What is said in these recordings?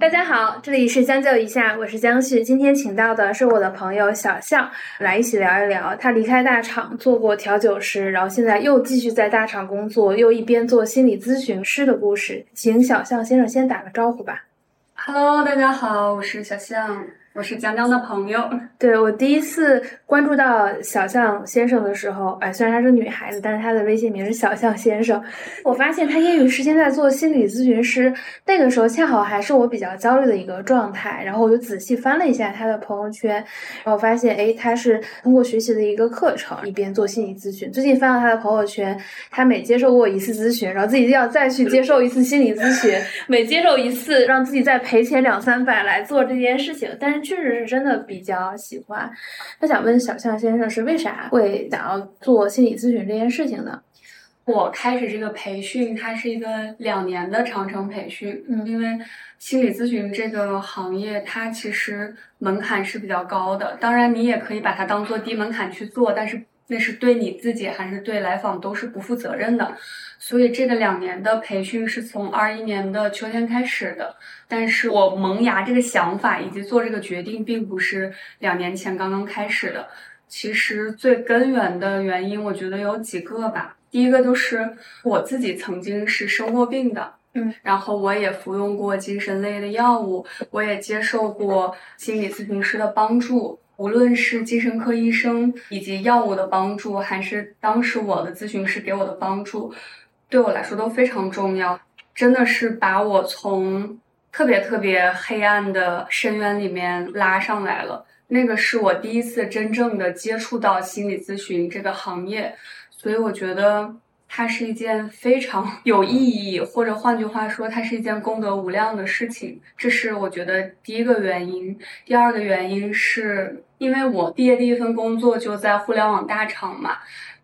大家好，这里是将就一下，我是江旭。今天请到的是我的朋友小象，来一起聊一聊他离开大厂做过调酒师，然后现在又继续在大厂工作，又一边做心理咨询师的故事。请小象先生先打个招呼吧。Hello，大家好，我是小象。我是江江的朋友，对我第一次关注到小象先生的时候，哎，虽然她是女孩子，但是她的微信名是小象先生。我发现她业余时间在做心理咨询师，那个时候恰好还是我比较焦虑的一个状态。然后我就仔细翻了一下她的朋友圈，然后发现，哎，她是通过学习的一个课程，一边做心理咨询。最近翻到她的朋友圈，她每接受过一次咨询，然后自己要再去接受一次心理咨询，每接受一次，让自己再赔钱两三百来做这件事情。但是。确实是真的比较喜欢。那想问小象先生是为啥会想要做心理咨询这件事情呢？我开始这个培训，它是一个两年的长程培训。嗯，因为心理咨询这个行业，它其实门槛是比较高的。当然，你也可以把它当做低门槛去做，但是那是对你自己还是对来访都是不负责任的。所以这个两年的培训是从二一年的秋天开始的，但是我萌芽这个想法以及做这个决定，并不是两年前刚刚开始的。其实最根源的原因，我觉得有几个吧。第一个就是我自己曾经是生过病的，嗯，然后我也服用过精神类的药物，我也接受过心理咨询师的帮助。无论是精神科医生以及药物的帮助，还是当时我的咨询师给我的帮助。对我来说都非常重要，真的是把我从特别特别黑暗的深渊里面拉上来了。那个是我第一次真正的接触到心理咨询这个行业，所以我觉得它是一件非常 有意义，或者换句话说，它是一件功德无量的事情。这是我觉得第一个原因。第二个原因是因为我毕业第一份工作就在互联网大厂嘛。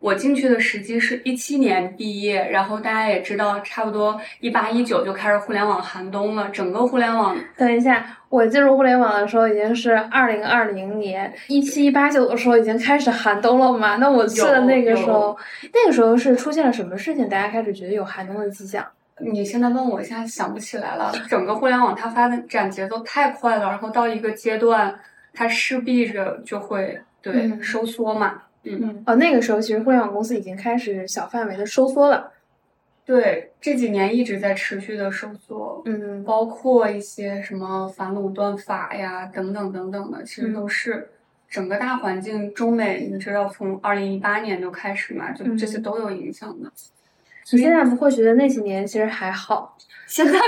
我进去的时机是一七年毕业，然后大家也知道，差不多一八一九就开始互联网寒冬了。整个互联网，等一下，我进入互联网的时候已经是二零二零年，一七一八九的时候已经开始寒冬了吗？那我去的那个时候，那个时候是出现了什么事情，大家开始觉得有寒冬的迹象？你现在问我，现在想不起来了。整个互联网它发展节奏太快了，然后到一个阶段，它势必着就会对收缩嘛。嗯哦，那个时候其实互联网公司已经开始小范围的收缩了。对，这几年一直在持续的收缩。嗯，包括一些什么反垄断法呀，等等等等的，其实都是整个大环境，中美你知道从二零一八年就开始嘛，就这些都有影响的。你现在不会觉得那几年其实还好？现在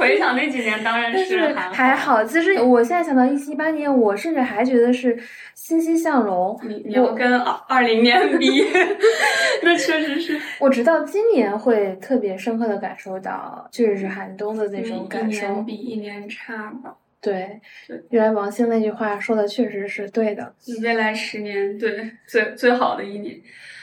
回想那几年，当然是还好。其实我现在想到一七一八年，我甚至还觉得是欣欣向荣。你你要跟二二零年比，那确实是。我直到今年会特别深刻的感受到，确实是寒冬的那种感受。一年比一年差吧。对，原来王兴那句话说的确实是对的。未来十年，对最最好的一年。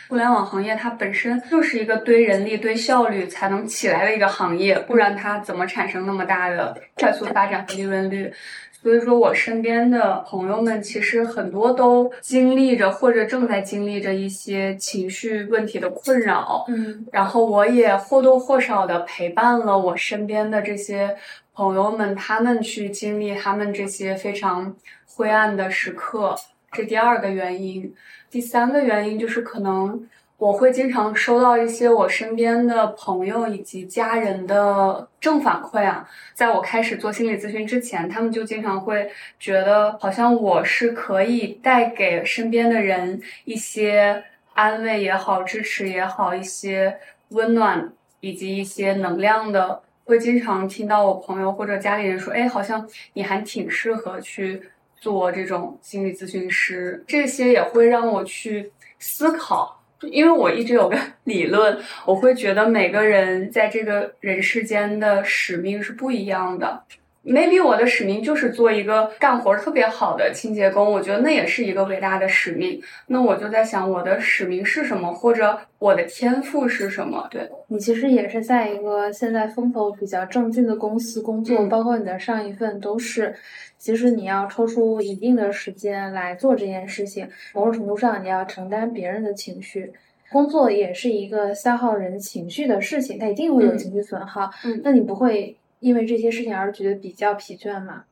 互联网行业它本身就是一个堆人力、堆效率才能起来的一个行业，不然它怎么产生那么大的快速发展和利润率？所以说我身边的朋友们其实很多都经历着或者正在经历着一些情绪问题的困扰，嗯，然后我也或多或少的陪伴了我身边的这些朋友们，他们去经历他们这些非常灰暗的时刻。这第二个原因，第三个原因就是可能我会经常收到一些我身边的朋友以及家人的正反馈啊。在我开始做心理咨询之前，他们就经常会觉得好像我是可以带给身边的人一些安慰也好、支持也好、一些温暖以及一些能量的。会经常听到我朋友或者家里人说：“哎，好像你还挺适合去。”做这种心理咨询师，这些也会让我去思考，因为我一直有个 理论，我会觉得每个人在这个人世间的使命是不一样的。Maybe 我的使命就是做一个干活特别好的清洁工，我觉得那也是一个伟大的使命。那我就在想，我的使命是什么，或者我的天赋是什么？对你其实也是在一个现在风头比较正劲的公司工作，嗯包括你的上一份都是。其实你要抽出一定的时间来做这件事情，某种程度上你要承担别人的情绪。工作也是一个消耗人情绪的事情，它一定会有嗯情绪损耗。嗯那你不会因为这些事情而觉得比较疲倦吗？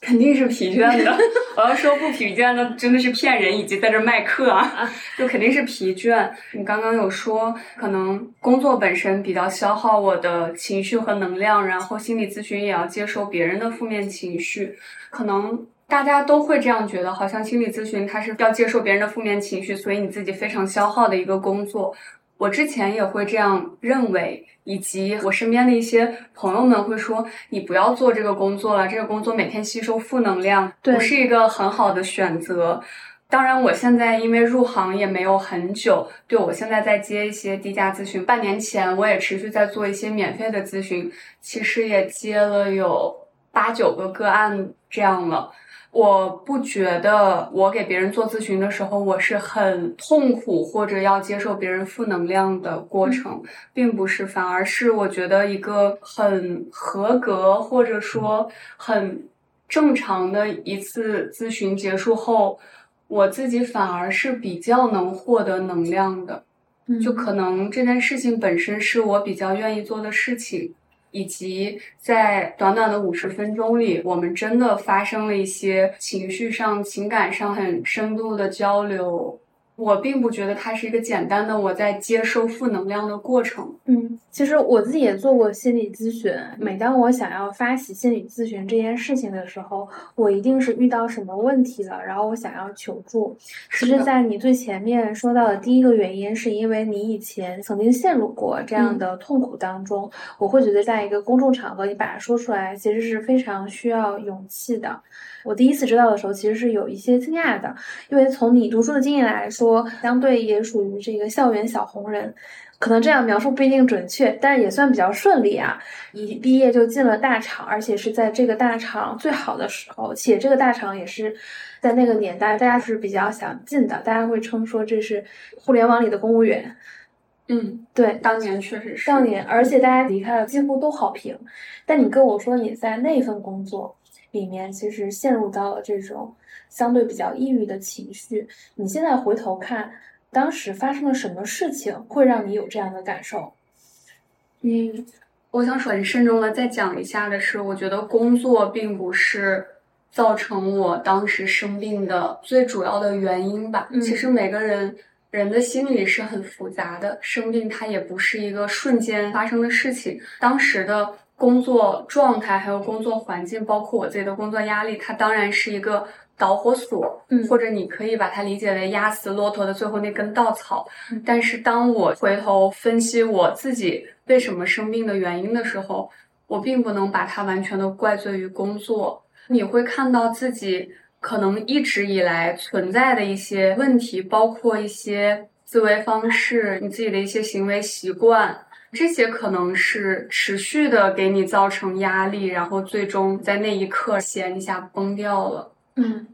肯定是疲倦的。我要说不疲倦，那真的是骗人，以及在这儿卖课啊，就肯定是疲倦。你刚刚有说，可能工作本身比较消耗我的情绪和能量，然后心理咨询也要接受别人的负面情绪，可能。大家都会这样觉得，好像心理咨询它是要接受别人的负面情绪，所以你自己非常消耗的一个工作。我之前也会这样认为，以及我身边的一些朋友们会说，你不要做这个工作了，这个工作每天吸收负能量，不是一个很好的选择。当然，我现在因为入行也没有很久，对我现在在接一些低价咨询。半年前我也持续在做一些免费的咨询，其实也接了有八九个个案这样了。我不觉得我给别人做咨询的时候，我是很痛苦或者要接受别人负能量的过程，并不是，反而是我觉得一个很合格或者说很正常的一次咨询结束后，我自己反而是比较能获得能量的。就可能这件事情本身是我比较愿意做的事情，以及在短短的五十分钟里，我们真的发生了一些情绪上、情感上很深度的交流。我并不觉得它是一个简单的我在接收负能量的过程。嗯，其实我自己也做过心理咨询。每当我想要发起心理咨询这件事情的时候，我一定是遇到什么问题了，然后我想要求助。其实，在你最前面说到的第一个原因，是因为你以前曾经陷入过这样嗯的痛苦当中。我会觉得，在一个公众场合，你把它说出来，其实是非常需要勇气的。我第一次知道的时候，其实是有一些惊讶的，因为从你读书的经验来说，相对也属于这个校园小红人。可能这样描述不一定准确，但是也算比较顺利啊！一毕业就进了大厂，而且是在这个大厂最好的时候，且这个大厂也是在那个年代大家是比较想进的，大家会称说这是互联网里的公务员。嗯，对，当年确实是。当年，而且大家离开了几乎都好评。但你跟我说你在那份工作里面，其实陷入到了这种相对比较抑郁的情绪。你现在回头看，当时发生了什么事情会让你有这样的感受？嗯，我想很慎重的再讲一下的是，我觉得工作并不是造成我当时生病的最主要的原因吧。嗯其实每个人人的心理是很复杂的，生病它也不是一个瞬间发生的事情。当时的工作状态还有工作环境，包括我自己的工作压力，它当然是一个导火索，嗯或者你可以把它理解为压死骆驼的最后那根稻草。嗯但是当我回头分析我自己为什么生病的原因的时候，我并不能把它完全的怪罪于工作。你会看到自己可能一直以来存在的一些问题，包括一些思维方式，你自己的一些行为习惯。这些可能是持续的给你造成压力，然后最终在那一刻弦一下崩掉了。嗯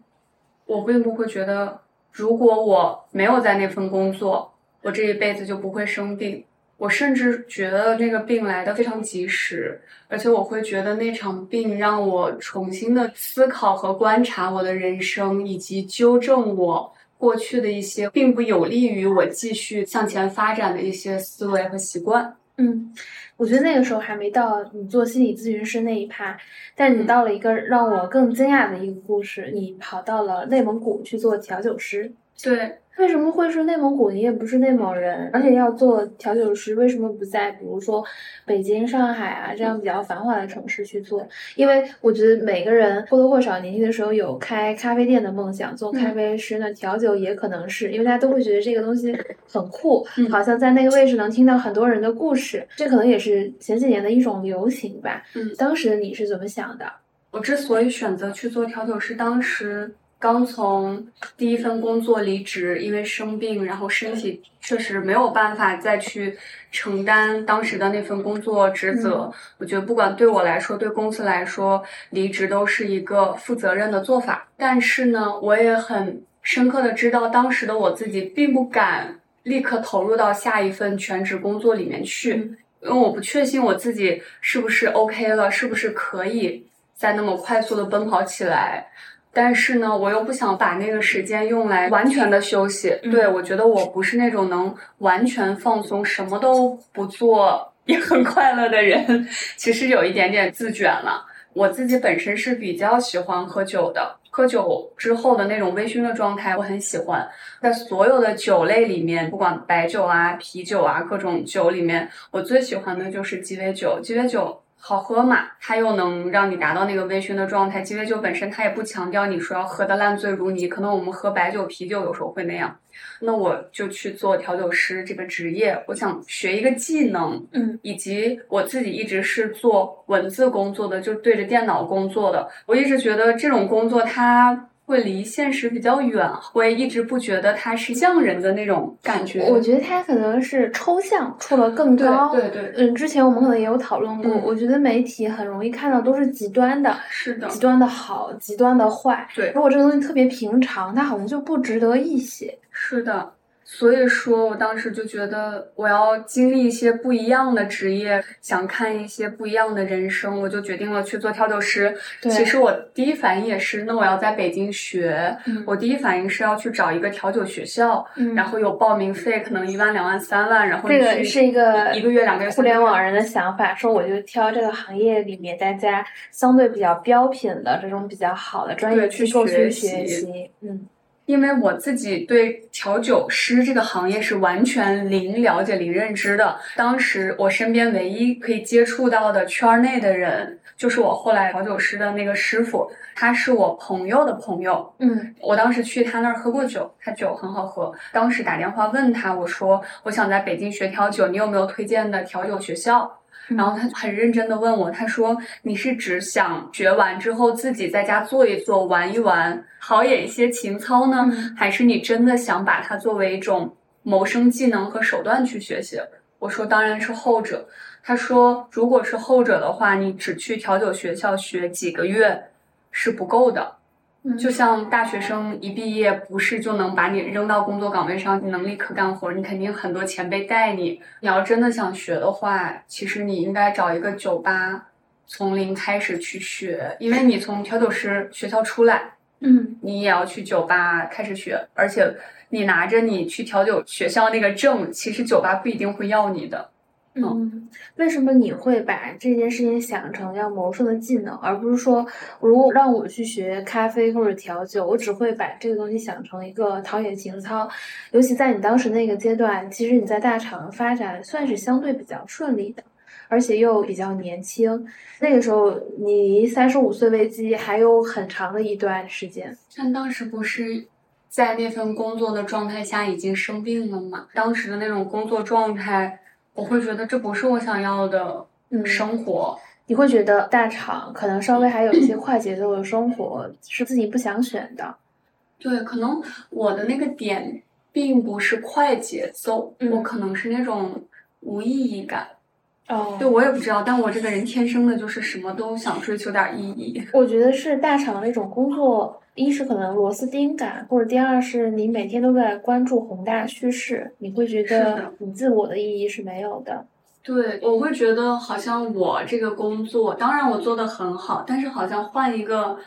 我并不会觉得，如果我没有在那份工作，我这一辈子就不会生病。我甚至觉得那个病来的非常及时，而且我会觉得那场病让我重新的思考和观察我的人生，以及纠正我过去的一些并不有利于我继续向前发展的一些思维和习惯。嗯，我觉得那个时候还没到你做心理咨询师那一趴，但你到了一个让我更惊讶的一个故事，你跑到了内蒙古去做调酒师。对，为什么会是内蒙古？你也不是内蒙人，而且要做调酒师，为什么不在比如说北京、上海啊这样比较繁华的城市去做？因为我觉得每个人或多或少年轻的时候有开咖啡店的梦想，做咖啡师呢，调酒也可能是因为大家都会觉得这个东西很酷，嗯好像在那个位置能听到很多人的故事，这可能也是前几年的一种流行吧。嗯当时你是怎么想的？我之所以选择去做调酒师，当时刚从第一份工作离职，因为生病，然后身体确实没有办法再去承担当时的那份工作职责。我觉得不管对我来说，对公司来说，离职都是一个负责任的做法。但是呢，我也很深刻的知道，当时的我自己并不敢立刻投入到下一份全职工作里面去，因为我不确信我自己是不是 OK 了，是不是可以再那么快速的奔跑起来。但是呢，我又不想把那个时间用来完全的休息。对我觉得我不是那种能完全放松、什么都不做也很快乐的人。其实有一点点自卷了。我自己本身是比较喜欢喝酒的，喝酒之后的那种微醺的状态我很喜欢。在所有的酒类里面，不管白酒啊、啤酒啊，各种酒里面，我最喜欢的就是鸡尾酒。鸡尾酒。好喝嘛，它又能让你达到那个微醺的状态。鸡尾酒本身它也不强调你说要喝的烂醉如泥，可能我们喝白酒、啤酒有时候会那样。那我就去做调酒师这个职业，我想学一个技能，嗯，以及我自己一直是做文字工作的，就对着电脑工作的，我一直觉得这种工作它。会离现实比较远，会一直不觉得他是匠人的那种感觉。我觉得他可能是抽象出了更高。对对。嗯，之前我们可能也有讨论过。我觉得媒体很容易看到都是极端的，是的，极端的好，极端的坏。对。如果这个东西特别平常，它好像就不值得一写。是的。所以说，我当时就觉得我要经历一些不一样的职业，想看一些不一样的人生，我就决定了去做调酒师。其实我第一反应也是，那我要在北京学。嗯我第一反应是要去找一个调酒学校，嗯然后有报名费，可能一万、两万、三万，然后这个是一个一个月、两个月。互联网人的想法，说我就挑这个行业里面大家相对比较标品的这种比较好的专业去学习。嗯。因为我自己对调酒师这个行业是完全零了解、零认知的。当时我身边唯一可以接触到的圈内的人，就是我后来调酒师的那个师傅，他是我朋友的朋友。嗯，我当时去他那儿喝过酒，他酒很好喝。当时打电话问他，我说我想在北京学调酒，你有没有推荐的调酒学校？然后他很认真的问我，他说：“你是只想学完之后自己在家做一做、玩一玩，陶冶一些情操呢，还是你真的想把它作为一种谋生技能和手段去学习？”我说：“当然是后者。”他说：“如果是后者的话，你只去调酒学校学几个月是不够的。”就像大学生一毕业，不是就能把你扔到工作岗位上，你能立刻干活，你肯定很多前辈带你。你要真的想学的话，其实你应该找一个酒吧，从零开始去学，因为你从调酒师学校出来，嗯，你也要去酒吧开始学，而且你拿着你去调酒学校那个证，其实酒吧不一定会要你的。嗯，为什么你会把这件事情想成要谋生的技能，而不是说，如果让我去学咖啡或者调酒，我只会把这个东西想成一个陶冶情操。尤其在你当时那个阶段，其实你在大厂发展算是相对比较顺利的，而且又比较年轻。那个时候你离三十五岁危机还有很长的一段时间。但当时不是在那份工作的状态下已经生病了嘛？当时的那种工作状态。我会觉得这不是我想要的生活。你会觉得大厂可能稍微还有一些 快节奏的生活是自己不想选的。对，可能我的那个点并不是快节奏，我可能是那种无意义感。哦，对我也不知道，但我这个人天生的就是什么都想追求点意义。我觉得是大厂那种工作。一是可能螺丝钉感，或者第二是你每天都在关注宏大叙事，你会觉得你自我的意义是没有的。对，我会觉得好像我这个工作，当然我做的很好，但是好像换一个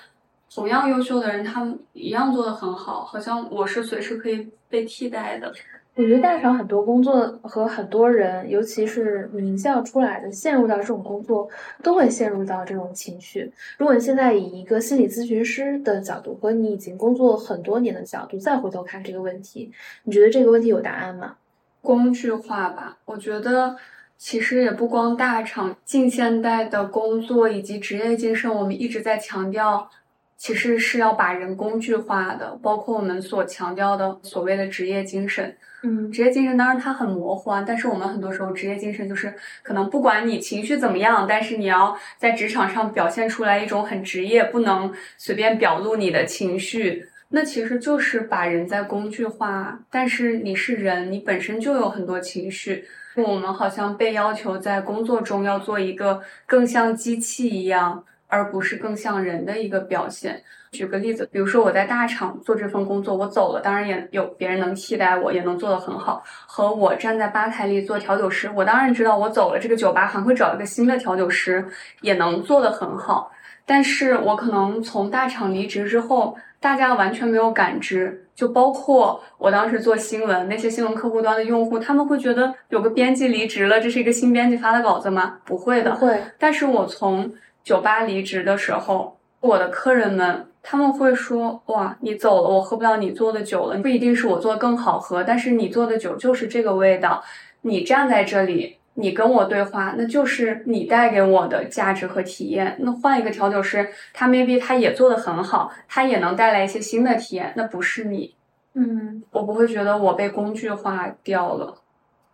同样优秀的人，他们一样做的很好，好像我是随时可以被替代的。我觉得大厂很多工作和很多人，尤其是名校出来的，陷入到这种工作，都会陷入到这种情绪。如果你现在以一个心理咨询师的角度，和你已经工作很多年的角度再回头看这个问题，你觉得这个问题有答案吗？工具化吧，我觉得其实也不光大厂，近现代的工作以及职业精神，我们一直在强调。其实是要把人工具化的，包括我们所强调的所谓的职业精神。嗯，职业精神当然它很模糊啊，但是我们很多时候职业精神就是可能不管你情绪怎么样，但是你要在职场上表现出来一种很职业，不能随便表露你的情绪，那其实就是把人在工具化。但是你是人，你本身就有很多情绪。我们好像被要求在工作中要做一个更像机器一样，而不是更像人的一个表现。举个例子，比如说我在大厂做这份工作，我走了，当然也有别人能替代我，也能做得很好。和我站在吧台里做调酒师，我当然知道我走了，这个酒吧还会找一个新的调酒师，也能做得很好。但是我可能从大厂离职之后，大家完全没有感知。就包括我当时做新闻，那些新闻客户端的用户，他们会觉得有个编辑离职了，这是一个新编辑发的稿子吗？不会的。会。但是我从酒吧离职的时候，我的客人们。他们会说：“哇，你走了，我喝不到你做的酒了。不一定是我做的更好喝，但是你做的酒就是这个味道。你站在这里，你跟我对话，那就是你带给我的价值和体验。那换一个调酒师，他 maybe 他也做的很好，他也能带来一些新的体验。那不是你，嗯，我不会觉得我被工具化掉了。”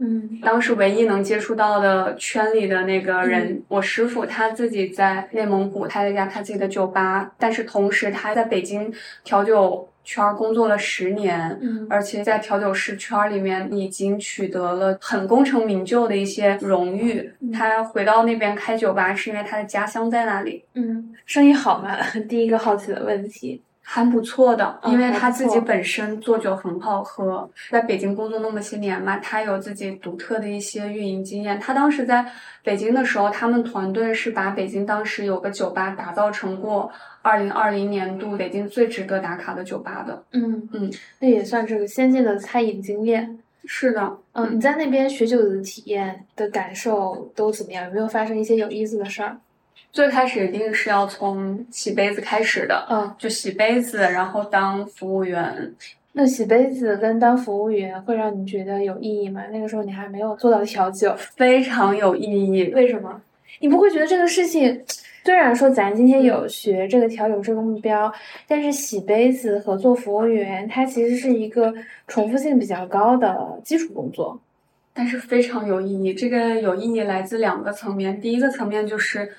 嗯，当时唯一能接触到的圈里的那个人，我师傅他自己在内蒙古开了一家他自己的酒吧，但是同时他在北京调酒圈工作了十年，嗯，而且在调酒师圈里面已经取得了很功成名就的一些荣誉。他回到那边开酒吧是因为他的家乡在那里。嗯，生意好吗？第一个好奇的问题。还不错的，因为他自己本身做酒很好喝，在北京工作那么些年嘛，他有自己独特的一些运营经验。他当时在北京的时候，他们团队是把北京当时有个酒吧打造成过二零二零年度北京最值得打卡的酒吧的。嗯嗯，那也算是个先进的餐饮经验。是的，嗯，你在那边学酒的体验的感受都怎么样？有没有发生一些有意思的事儿？最开始一定是要从洗杯子开始的，嗯，就洗杯子，然后当服务员。那洗杯子跟当服务员会让你觉得有意义吗？那个时候你还没有做到调酒，非常有意义。为什么？你不会觉得这个事情，虽然说咱今天有学这个调酒这个目标，但是洗杯子和做服务员，它其实是一个重复性比较高的基础工作，但是非常有意义。这个有意义来自两个层面，第一个层面就是。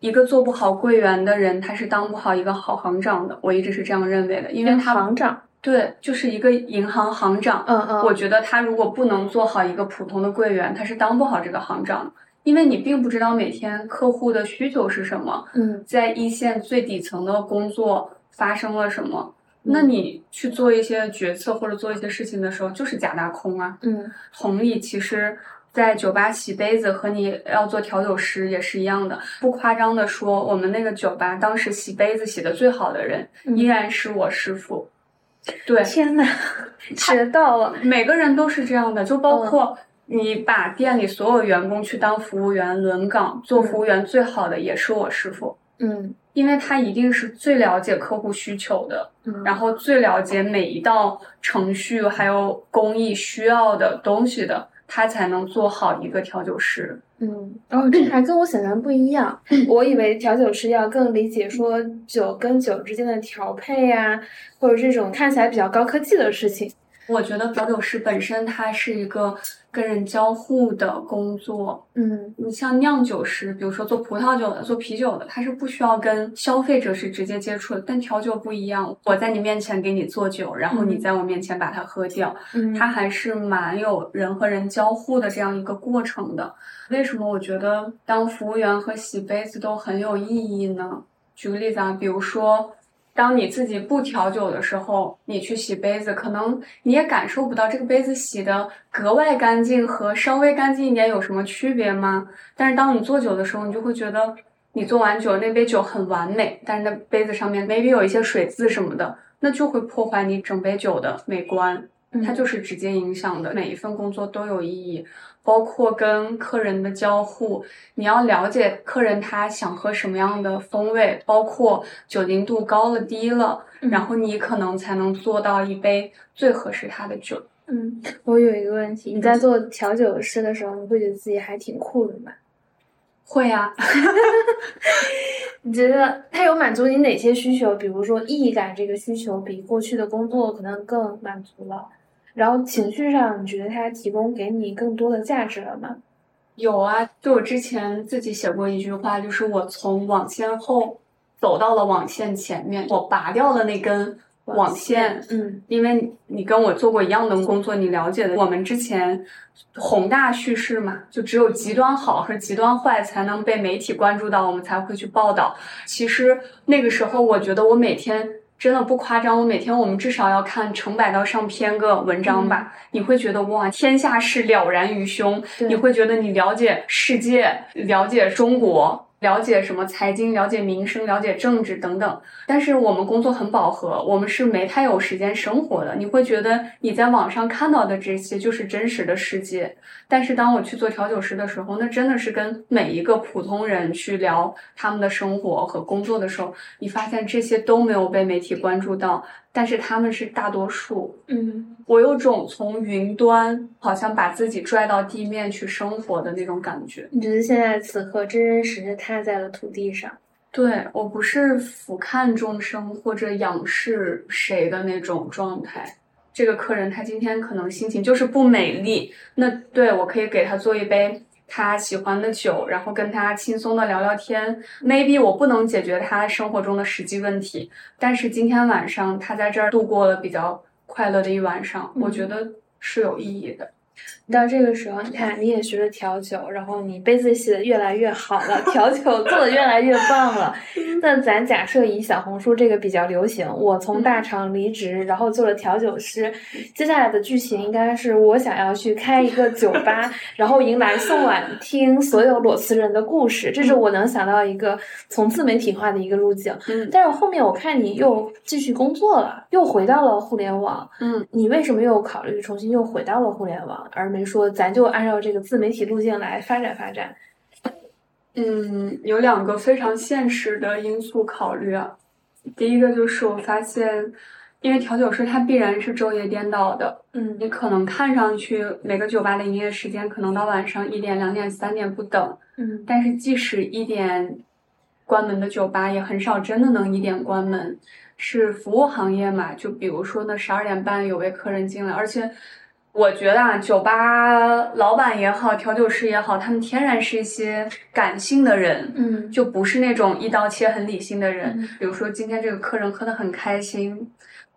一个做不好柜员的人，他是当不好一个好行长的。我一直是这样认为的，因为他行长对，就是一个银行行长。嗯嗯，我觉得他如果不能做好一个普通的柜员，他是当不好这个行长的，因为你并不知道每天客户的需求是什么。嗯，在一线最底层的工作发生了什么，那你去做一些决策或者做一些事情的时候，就是假大空啊。嗯，同理，其实。在酒吧洗杯子和你要做调酒师也是一样的，不夸张的说，我们那个酒吧当时洗杯子洗的最好的人依然是我师傅。对，天呐，学到了，每个人都是这样的，就包括你把店里所有员工去当服务员轮岗做服务员，最好的也是我师傅。嗯，因为他一定是最了解客户需求的，然后最了解每一道程序还有工艺需要的东西的。他才能做好一个调酒师。嗯，哦，这还跟我想象不一样。我以为调酒师要更理解说酒跟酒之间的调配呀，或者这种看起来比较高科技的事情。我觉得调酒师本身它是一个。跟人交互的工作，嗯，你像酿酒师，比如说做葡萄酒的、做啤酒的，他是不需要跟消费者是直接接触的。但调酒不一样，我在你面前给你做酒，然后你在我面前把它喝掉，嗯，它还是蛮有人和人交互的这样一个过程的。为什么我觉得当服务员和洗杯子都很有意义呢？举个例子啊，比如说。当你自己不调酒的时候，你去洗杯子，可能你也感受不到这个杯子洗的格外干净和稍微干净一点有什么区别吗？但是当你做酒的时候，你就会觉得你做完酒那杯酒很完美，但是那杯子上面 maybe 有一些水渍什么的，那就会破坏你整杯酒的美观。它就是直接影响的，每一份工作都有意义，包括跟客人的交互，你要了解客人他想喝什么样的风味，包括酒精度高了低了，然后你可能才能做到一杯最合适他的酒。嗯，我有一个问题，你在做调酒师的时候，你会觉得自己还挺酷的吗？会呀。你觉得它有满足你哪些需求？比如说意义感这个需求，比过去的工作可能更满足了。然后情绪上，你觉得它提供给你更多的价值了吗？有啊，就我之前自己写过一句话，就是我从网线后走到了网线前面，我拔掉了那根网线，嗯，因为你跟我做过一样的工作，你了解的。我们之前宏大叙事嘛，就只有极端好和极端坏才能被媒体关注到，我们才会去报道。其实那个时候，我觉得我每天真的不夸张，我每天我们至少要看成百到上千个文章吧。你会觉得哇，天下事了然于胸，你会觉得你了解世界，了解中国。了解什么财经，了解民生，了解政治等等。但是我们工作很饱和，我们是没太有时间生活的。你会觉得你在网上看到的这些就是真实的世界。但是当我去做调酒师的时候，那真的是跟每一个普通人去聊他们的生活和工作的时候，你发现这些都没有被媒体关注到。但是他们是大多数，嗯，我有种从云端好像把自己拽到地面去生活的那种感觉。你觉得现在此刻真真实实踏在了土地上？对我不是俯瞰众生或者仰视谁的那种状态。这个客人他今天可能心情就是不美丽，那对我可以给他做一杯。他喜欢的酒，然后跟他轻松的聊聊天。Maybe 我不能解决他生活中的实际问题，但是今天晚上他在这儿度过了比较快乐的一晚上，我觉得是有意义的。到这个时候，你看你也学了调酒，然后你杯子洗的越来越好了，调酒做的越来越棒了。那咱假设以小红书这个比较流行，我从大厂离职，然后做了调酒师，接下来的剧情应该是我想要去开一个酒吧，然后迎来送晚听所有裸辞人的故事，这是我能想到一个从自媒体化的一个路径。嗯，但是后面我看你又继续工作了，又回到了互联网。嗯，你为什么又考虑重新又回到了互联网？而没说咱就按照这个自媒体路径来发展发展。嗯，有两个非常现实的因素考虑啊。第一个就是我发现，因为调酒师他必然是昼夜颠倒的。嗯，你可能看上去每个酒吧的营业时间可能到晚上一点、两点、三点不等。嗯，但是即使一点关门的酒吧，也很少真的能一点关门。是服务行业嘛？就比如说那十二点半有位客人进来，而且。我觉得啊，酒吧老板也好，调酒师也好，他们天然是一些感性的人，嗯，就不是那种一刀切很理性的人。嗯比如说今天这个客人喝得很开心，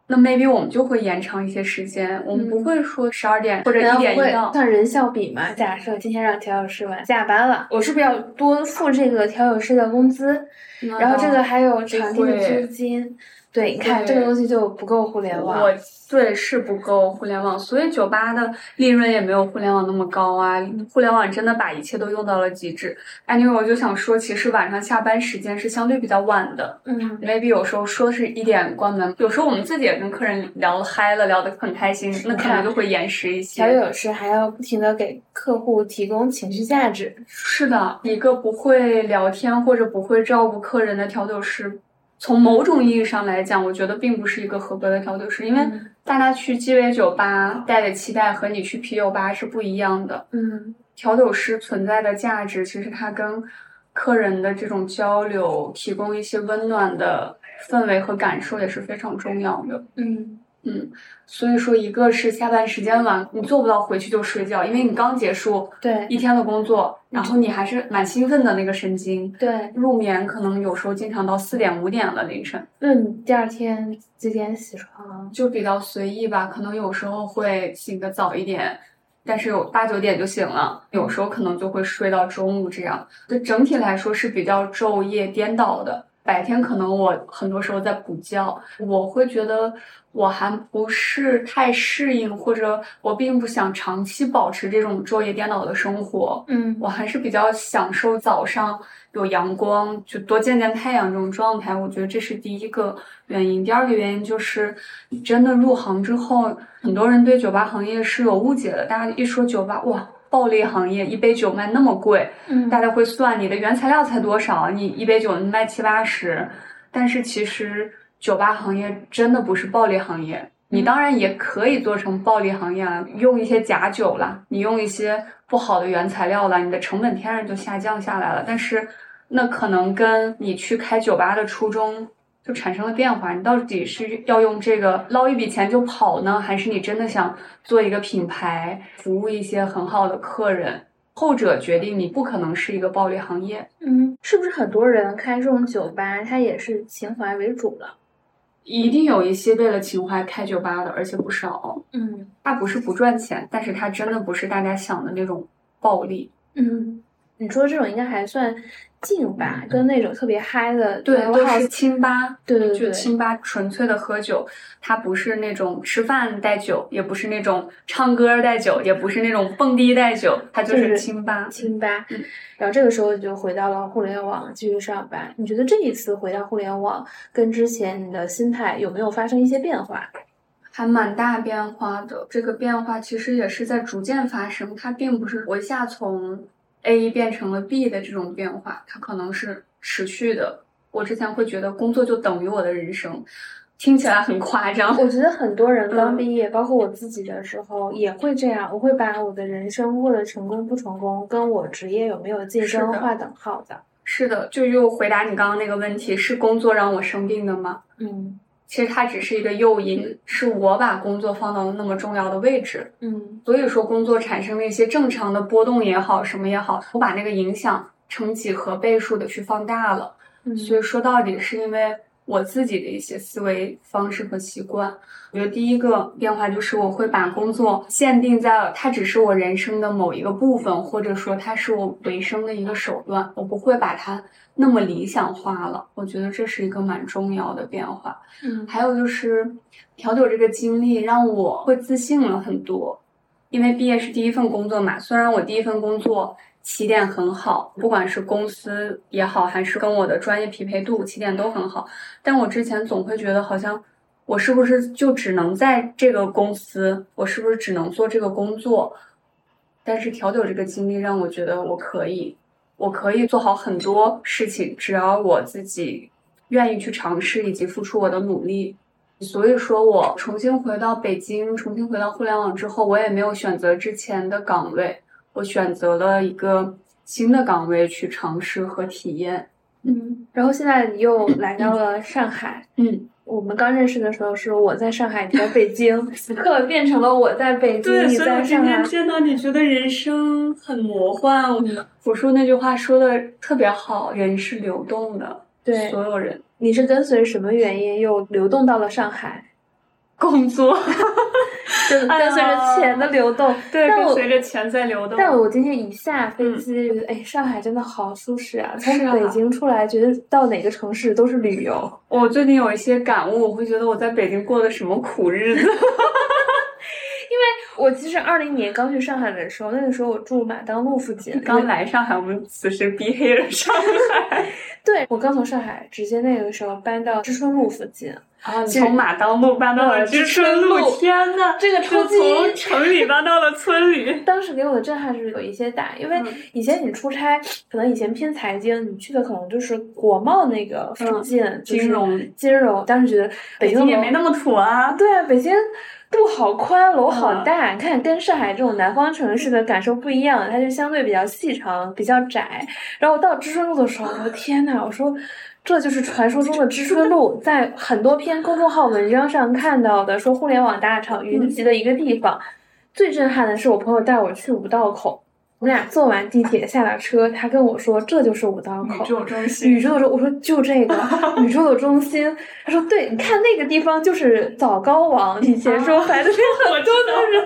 那 maybe 我们就会延长一些时间，我们不会说十二点或者一点一到。算人效比嘛？假设今天让调酒师晚下班了，我是不是要多付这个调酒师的工资？然后这个还有场地的租金。对，你看这个东西就不够互联网。我对是不够互联网，所以酒吧的利润也没有互联网那么高啊。互联网真的把一切都用到了极致。anyway，我就想说，其实晚上下班时间是相对比较晚的嗯，maybe 有时候说是一点关门，有时候我们自己也跟客人聊嗨了，聊得很开心，那可能就会延时一些。调酒师还要不停的给客户提供情绪价值。是的，一个不会聊天或者不会照顾客人的调酒师，从某种意义上来讲，我觉得并不是一个合格的调酒师，因为嗯大家去鸡尾酒吧带的期待和你去啤酒吧是不一样的。嗯调酒师存在的价值，其实它跟客人的这种交流，提供一些温暖的氛围和感受也是非常重要的。嗯嗯，所以说，一个是下班时间晚，你做不到回去就睡觉，因为你刚结束对一天的工作，然后你还是蛮兴奋的那个神经，对。入眠可能有时候经常到四点五点了凌晨，那你第二天几点起床？就比较随意吧，可能有时候会醒得早一点。但是有八九点就醒了，有时候可能就会睡到中午这样。就整体来说是比较昼夜颠倒的。白天可能我很多时候在补觉，我会觉得我还不是太适应，或者我并不想长期保持这种昼夜颠倒的生活。嗯我还是比较享受早上有阳光，就多见见太阳这种状态。我觉得这是第一个原因。第二个原因就是，真的入行之后，很多人对酒吧行业是有误解的。大家一说酒吧，哇，暴利行业，一杯酒卖那么贵，嗯大家会算你的原材料才多少，你一杯酒卖七八十。但是其实酒吧行业真的不是暴利行业。你当然也可以做成暴利行业啊，用一些假酒啦，你用一些不好的原材料啦，你的成本天然就下降下来了。但是那可能跟你去开酒吧的初衷就产生了变化。你到底是要用这个捞一笔钱就跑呢，还是你真的想做一个品牌，服务一些很好的客人？后者决定你不可能是一个暴利行业。嗯，是不是很多人开这种酒吧，他也是情怀为主了？一定有一些为了情怀开酒吧的，而且不少。嗯它不是不赚钱，但是它真的不是大家想的那种暴利。嗯，你说这种应该还算静吧，跟那种特别嗨的对，都是清吧，对对对对清吧纯粹的喝酒，它不是那种吃饭带酒，也不是那种唱歌带酒，也不是那种蹦迪带酒，它就就是是清吧。清吧嗯，然后这个时候你就回到了互联网继续上班。你觉得这一次回到互联网跟之前你的心态有没有发生一些变化？还蛮大变化的。这个变化其实也是在逐渐发生，它并不是我一下从 A 变成了 B 的这种变化，它可能是持续的。我之前会觉得工作就等于我的人生，听起来很夸张。我觉得很多人刚嗯毕业，包括我自己的时候也会这样，我会把我的人生过得成功不成功，跟我职业有没有晋升划等号的。是的，就又回答你刚刚那个问题：是工作让我生病的吗？嗯其实它只是一个诱因，是我把工作放到了那么重要的位置，嗯。所以说工作产生了一些正常的波动也好，什么也好，我把那个影响成几何倍数的去放大了。嗯，所以说到底是因为我自己的一些思维方式和习惯。我觉得第一个变化就是我会把工作限定在它只是我人生的某一个部分，或者说它是我维生的一个手段，我不会把它那么理想化了。我觉得这是一个蛮重要的变化。嗯还有就是调酒这个经历让我会自信了很多，因为毕业是第一份工作嘛。虽然我第一份工作起点很好，不管是公司也好，还是跟我的专业匹配度，起点都很好，但我之前总会觉得好像我是不是就只能在这个公司，我是不是只能做这个工作？但是调酒这个经历让我觉得我可以，我可以做好很多事情，只要我自己愿意去尝试以及付出我的努力。所以说我重新回到北京，重新回到互联网之后，我也没有选择之前的岗位，我选择了一个新的岗位去尝试和体验。嗯，然后现在你又 来到了上海。嗯，我们刚认识的时候是我在上海，你在北京，此刻变成了我在北京，你在上海。见到你，觉得人生很魔幻。嗯朴树那句话说的特别好，人是流动的，对，所有人你是跟随什么原因又流动到了上海？工作，就哎呀跟随着钱的流动。对，跟随着钱在流动。但我今天一下飞机，觉得哎，上海真的好舒适啊！从北京出来，觉得到哪个城市都是旅游。我最近有一些感悟，我会觉得我在北京过的什么苦日子。因为我其实二零年刚去上海的时候，那个时候我住马当路附近，刚来上海，我们此时逼黑了上海。对我刚从上海直接那个时候搬到知春路附近，然后从马当路搬到了知春路，天呐，这个就冲击从城里搬到了村里。当时给我的震撼是有一些大，因为嗯以前你出差，可能以前偏财经，你去的可能就是国贸那个附近，金融金融。当时觉得北京也没那么土啊。对啊，北京路好宽，楼好嗯大，你看跟上海这种南方城市的感受不一样，它就相对比较细长、比较窄。然后到知春路的时候，我的天呐，我说。这就是传说中的知春路，在很多篇公众号文章上看到的，说互联网大厂云集的一个地方。最震撼的是我朋友带我去五道口，我们俩坐完地铁下了车，他跟我说这就是五道口。宇宙中心，宇宙的中，我说就这个 宇宙的中心。他说对，你看那个地方就是早高王，以前说白的 是很多的人。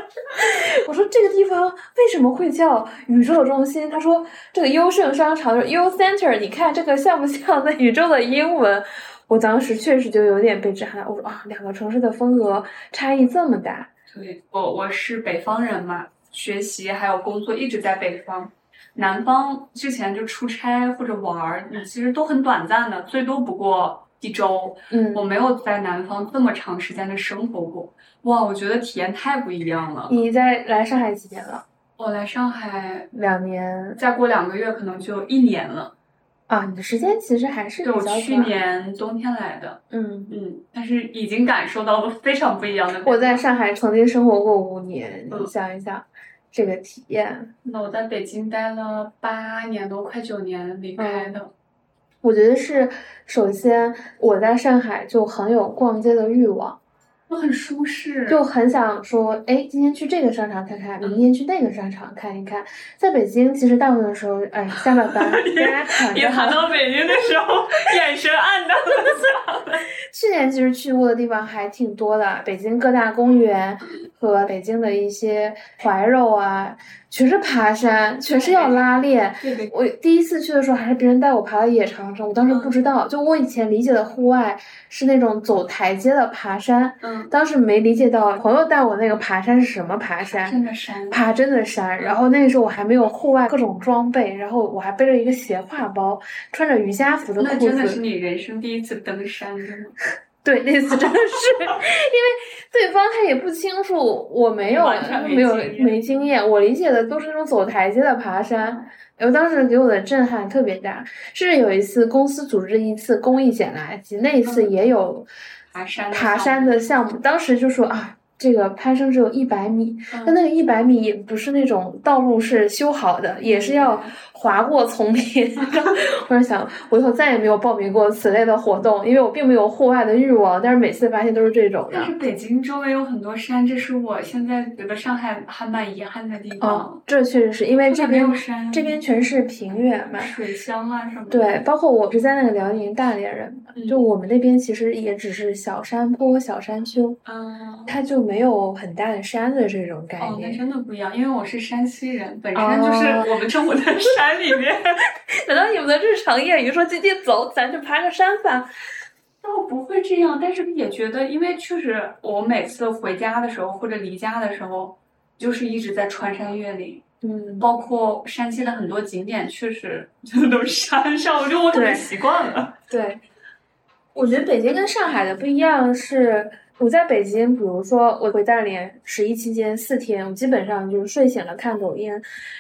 我说这个地方为什么会叫宇宙的中心？他说这个优胜商场就是 U Center，你看这个像不像那宇宙的英文？我当时确实就有点被震撼，我说啊，两个城市的风格差异这么大。对我我是北方人嘛，学习还有工作一直在北方。南方之前就出差或者玩儿，你其实都很短暂的，最多不过一周。嗯我没有在南方这么长时间的生活过，哇，我觉得体验太不一样了。你在来上海几年了？我来上海，两年再过两个月可能就一年了。啊，你的时间其实还是比对。我去年冬天来的，嗯。嗯，但是已经感受到了非常不一样的。我在上海曾经生活过五年，你嗯想一想，这个体验，那我在北京待了八年多，快九年离开的。我觉得是首先我在上海就很有逛街的欲望，都很舒适，就很想说，哎，今天去这个商场看看，明天去那个商场看一看。在北京，其实大部分的时候，哎，下了班，大家躺着。谈到北京的时候，眼神暗淡了。去年其实去过的地方还挺多的，北京各大公园和北京的一些怀柔啊。全是爬山，全是要拉练。我第一次去的时候，还是别人带我爬的野长城，我当时不知道。就我以前理解的户外是那种走台阶的爬山，嗯，当时没理解到朋友带我那个爬山是什么爬山，真的山，爬真的山。然后那个时候我还没有户外各种装备，然后我还背着一个斜挎包，穿着瑜伽服的裤子。那真的是你人生第一次登山，真的。对，那次真的是，因为对方他也不清楚，我没有没有没经验，我理解的都是那种走台阶的爬山，然后当时给我的震撼特别大。甚至有一次公司组织一次公益捡垃圾，那一次也有爬山爬山的项目，当时就说啊。这个攀升只有一百米，但那个一百米也不是那种道路是修好的，也是要划过丛林。我就想，我以后再也没有报名过此类的活动，因为我并没有户外的欲望。但是每次发现都是这种的。但是北京周围有很多山，这是我现在觉得上海还蛮遗憾的地方。哦，这确实是因为这边这边全是平原嘛，水乡啊什么。对，包括我是在那个辽宁大连人嘛，就我们那边其实也只是小山坡、小山丘，嗯，它就没。没有很大的山的这种概念，哦，那真的不一样，因为我是山西人，本身就是我们生活在山里面。难道你们的日常业余说今天走，咱去爬个山吧？倒不会这样，但是也觉得，因为确实我每次回家的时候或者离家的时候，就是一直在穿山越岭，嗯，包括山西的很多景点，确实真的都是山上，我觉得我可能习惯了。对，我觉得北京跟上海的不一样是。我在北京，比如说我回大连十一期间四天，我基本上就是睡醒了看抖音，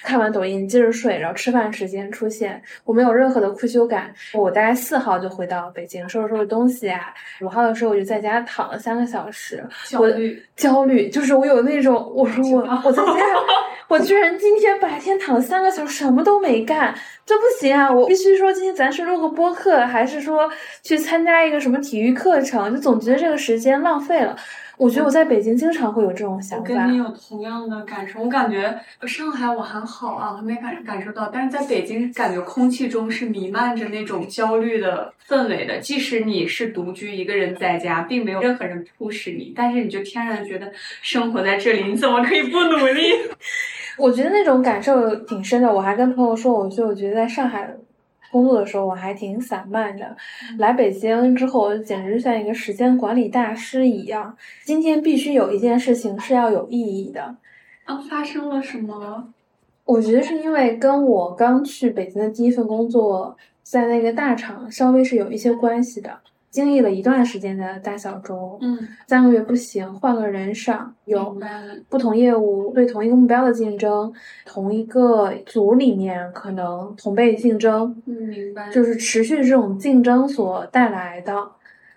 看完抖音接着睡，然后吃饭时间出现，我没有任何的愧疚感。我大概四号就回到北京，收拾收拾东西啊。五号的时候我就在家躺了三个小时，焦虑焦虑，就是我有那种，我说我我在家，我居然今天白天躺了三个小时，什么都没干。这不行啊！我必须说，今天咱是录个播客，还是说去参加一个什么体育课程？就总觉得这个时间浪费了。我觉得我在北京经常会有这种想法。我跟你有同样的感受。我感觉上海我还好啊，还没感感受到，但是在北京感觉空气中是弥漫着那种焦虑的氛围的。即使你是独居一个人在家，并没有任何人迫使你，但是你就天然觉得生活在这里，你怎么可以不努力？我觉得那种感受挺深的。我还跟朋友说，我就我觉得在上海工作的时候，我还挺散漫的。来北京之后，简直像一个时间管理大师一样。今天必须有一件事情是要有意义的。啊，发生了什么？我觉得是因为跟我刚去北京的第一份工作，在那个大厂稍微是有一些关系的。经历了一段时间的大小周，嗯，三个月不行，换个人上，有不同业务对同一个目标的竞争，同一个组里面可能同辈竞争，嗯，明白，就是持续这种竞争所带来的，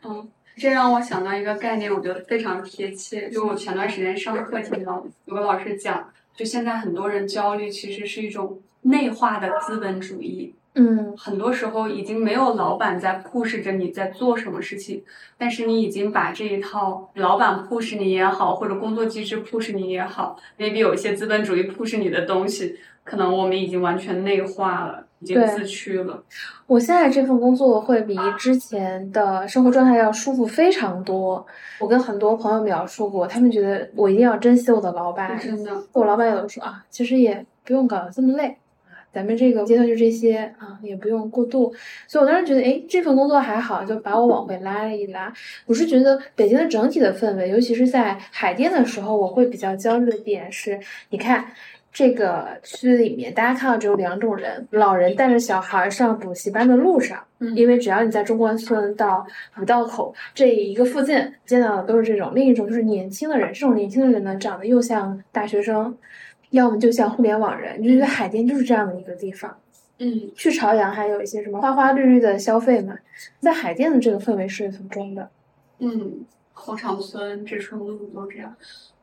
嗯，这让我想到一个概念，我觉得非常贴切，就我前段时间上课听到有个老师讲，就现在很多人焦虑其实是一种内化的资本主义。嗯，很多时候已经没有老板在 push 着你在做什么事情，但是你已经把这一套老板 push 你也好，或者工作机制 push 你也好，maybe 有一些资本主义 push 你的东西，可能我们已经完全内化了，已经自驱了。我现在这份工作会比之前的生活状态要舒服非常多。我跟很多朋友描述过，他们觉得我一定要珍惜我的老板。真的，我老板有的说啊，其实也不用搞得这么累。咱们这个阶段就这些啊，也不用过度，所以我当时觉得，哎，这份工作还好，就把我往回拉了一拉。我是觉得北京的整体的氛围，尤其是在海淀的时候，我会比较焦虑的点是，你看这个区里面，大家看到只有两种人：老人带着小孩上补习班的路上，因为只要你在中关村到五道口这一个附近见到的都是这种；另一种就是年轻的人，这种年轻的人呢，长得又像大学生。要么就像互联网人，就觉得海淀就是这样的一个地方。嗯，去朝阳还有一些什么花花绿绿的消费嘛，在海淀的这个氛围是很重的。嗯，后场村、知春路都这样。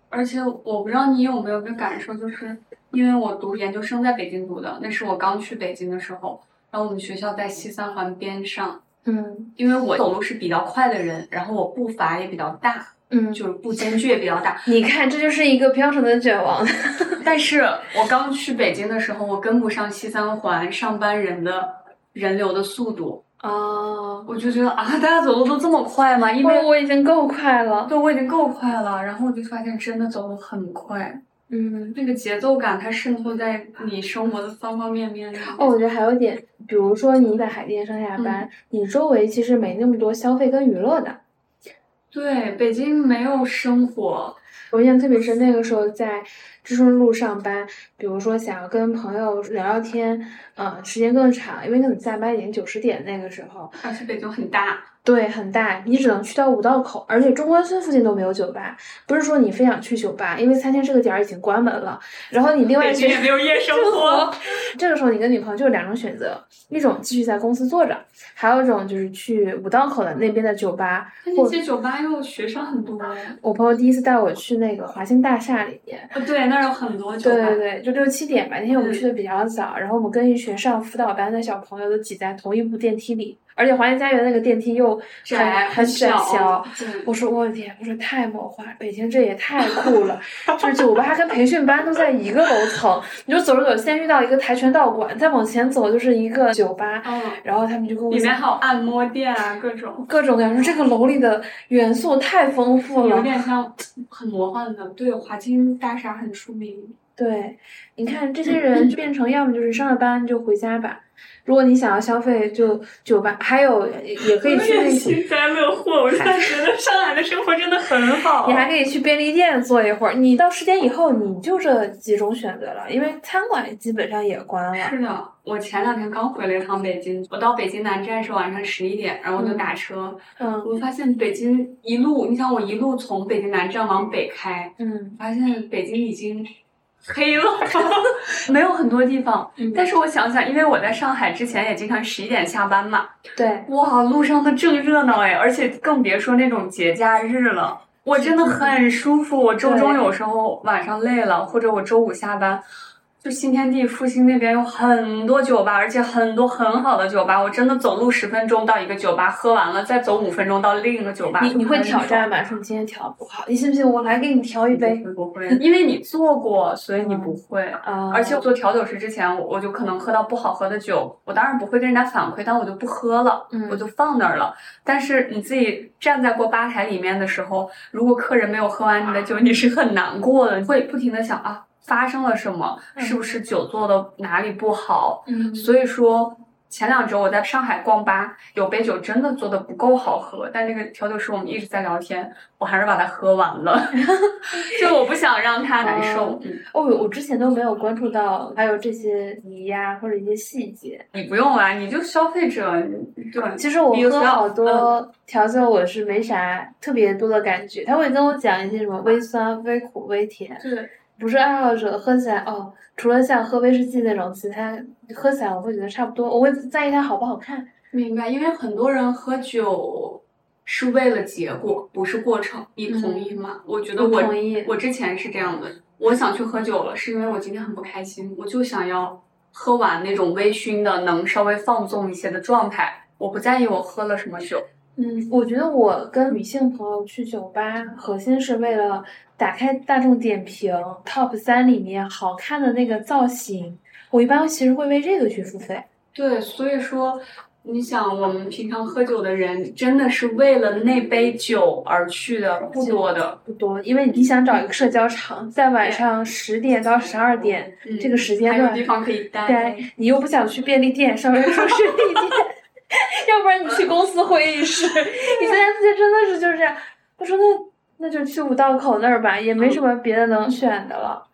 而且我不知道你有没有个感受，就是因为我读研究生在北京读的，那是我刚去北京的时候，然后我们学校在西三环边上。嗯，因为我走路是比较快的人，然后我步伐也比较大。嗯，就是不间距也比较大。你看，这就是一个标准的卷王。但是我刚去北京的时候，我跟不上西三环上班人的人流的速度。哦，我就觉得啊，大家走路都这么快吗？因为我已经够快了。对，我已经够快了。然后我就发现，真的走路很快。嗯，那个节奏感它渗透在你生活的方方面面。哦，我觉得还有一点，比如说你在海淀上下班，你周围其实没那么多消费跟娱乐的。对，北京没有生活。我印象特别深，那个时候在知春路上班，比如说想要跟朋友聊聊天，嗯，时间更长，因为可能下班已经九十点那个时候。而且北京很大。对，很大，你只能去到五道口，而且中关村附近都没有酒吧。不是说你非想去酒吧，因为餐厅这个点儿已经关门了。然后你另外也没有夜生活。这个时候你跟女朋友就有两种选择：一种继续在公司坐着，还有一种就是去五道口的那边的酒吧。那些酒吧又学生很多。我朋友第一次带我去那个华兴大厦里面。对，那儿有很多酒吧。对对对，就六七点吧。那天我们去的比较早，然后我们跟一群上辅导班的小朋友都挤在同一部电梯里。而且华联家园那个电梯又窄很窄小，我说我天，我说太魔幻，北京这也太酷了，就是酒吧跟培训班都在一个楼层，你就走着走，先遇到一个跆拳道馆，再往前走就是一个酒吧，然后他们就跟我里面还有按摩店啊，各种各种感觉，这个楼里的元素太丰富了，有点像很魔幻的，对，华清大厦很出名，对，你看这些人就变成要么就是上了班就回家吧。如果你想要消费，就酒吧，还有也可以去那幸灾乐祸。我现在觉得上海的生活真的很好。你还可以去便利店坐一会儿。你到十点以后，你就这几种选择了，因为餐馆基本上也关了。是的，我前两天刚回了一趟北京，我到北京南站是晚上十一点，然后我就打车。嗯。我发现北京一路，你想我一路从北京南站往北开，嗯，发现北京已经。黑了，没有很多地方。但是我想想，因为我在上海之前也经常十一点下班嘛。对，哇，路上的正热闹哎，而且更别说那种节假日了，我真的很舒服。我周中有时候晚上累了，或者我周五下班。就新天地复兴那边有很多酒吧，而且很多很好的酒吧。我真的走路十分钟到一个酒吧，喝完了再走五分钟到另一个酒吧。你你会挑战吗？说你今天调不好，你信不信我来给你调一杯？不会，因为你做过，所以你不会。啊！而且我做调酒师之前，我就可能喝到不好喝的酒，我当然不会跟人家反馈，但我就不喝了，我就放那儿了。但是你自己站在过吧台里面的时候，如果客人没有喝完你的酒，你是很难过的，你会不停的想啊。发生了什么？是不是酒做的哪里不好？嗯，所以说前两周我在上海逛吧，有杯酒真的做的不够好喝，但那个调酒师我们一直在聊天，我还是把它喝完了，就我不想让他难受。哦，我之前都没有关注到还有这些泥呀或者一些细节。你不用啊，你就消费者对。其实我喝好多调酒，我是没啥特别多的感觉，他会跟我讲一些什么微酸、微苦、微甜。对。不是爱好者喝起来哦，除了像喝威士忌那种，其他喝起来我会觉得差不多。我会在意它好不好看。明白，因为很多人喝酒是为了结果，不是过程。你同意吗？我觉得我同意。我之前是这样的，我想去喝酒了，是因为我今天很不开心，我就想要喝完那种微醺的，能稍微放纵一些的状态。我不在意我喝了什么酒。嗯，我觉得我跟女性朋友去酒吧，核心是为了打开大众点评 top 三里面好看的那个造型。我一般其实会为这个去付费。对，所以说，你想，我们平常喝酒的人，真的是为了那杯酒而去的，不多的，不多。因为你想找一个社交场，在晚上十点到十二点这个时间段，地方可以待，你又不想去便利店，稍微舒适一点。要不然你去公司会议室，你现在这些真的是就是这样，我说那那就去五道口那儿吧，也没什么别的能选的了。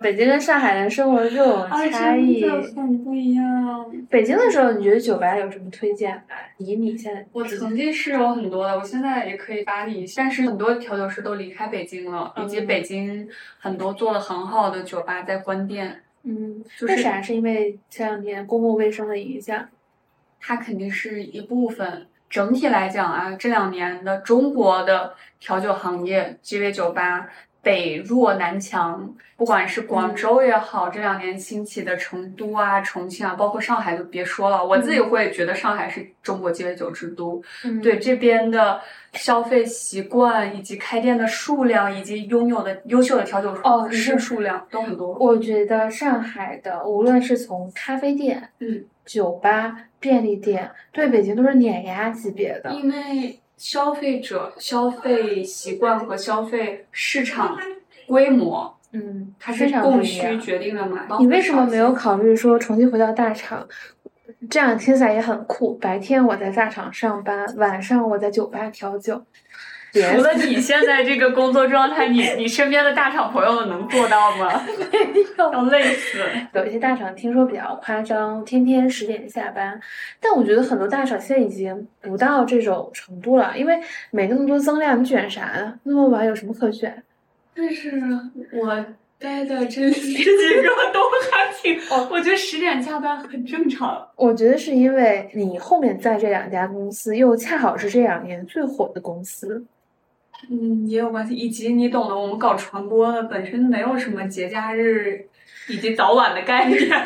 北京跟上海的生活这种差异很不一样。北京的时候，你觉得酒吧有什么推荐吗？以你现在，我曾经是有很多的，我现在也可以发你。但是很多调酒师都离开北京了，以及北京很多做的很好的酒吧在关店。嗯，为啥？是因为前两天公共卫生的影响？它肯定是一部分。整体来讲啊，这两年的中国的调酒行业，鸡尾酒吧、北弱南强，不管是广州也好，这两年兴起的成都啊、重庆啊，包括上海就别说了。我自己会觉得上海是中国鸡尾酒之都。嗯对这边的消费习惯，以及开店的数量，以及拥有的优秀的调酒哦师是数量都很多。我觉得上海的无论是从咖啡店、嗯，酒吧、便利店，对北京都是碾压级别的。因为消费者消费习惯和消费市场规模，嗯，它是非常供需。决定了嘛。你为什么没有考虑说重新回到大厂？这样听起来也很酷。白天我在大厂上班，晚上我在酒吧调酒。别除了你现在这个工作状态，你你身边的大厂朋友们能做到吗？要累死。有一些大厂听说比较夸张，天天十点下班，但我觉得很多大厂现在已经不到这种程度了，因为没那么多增量，你卷啥呢？那么晚有什么可卷？但是我待的这几个都还挺，我觉得十点下班很正常。我觉得是因为你后面在这两家公司又恰好是这两年最火的公司，嗯，也有关系，以及你懂的，我们搞传播的本身没有什么节假日以及早晚的概念的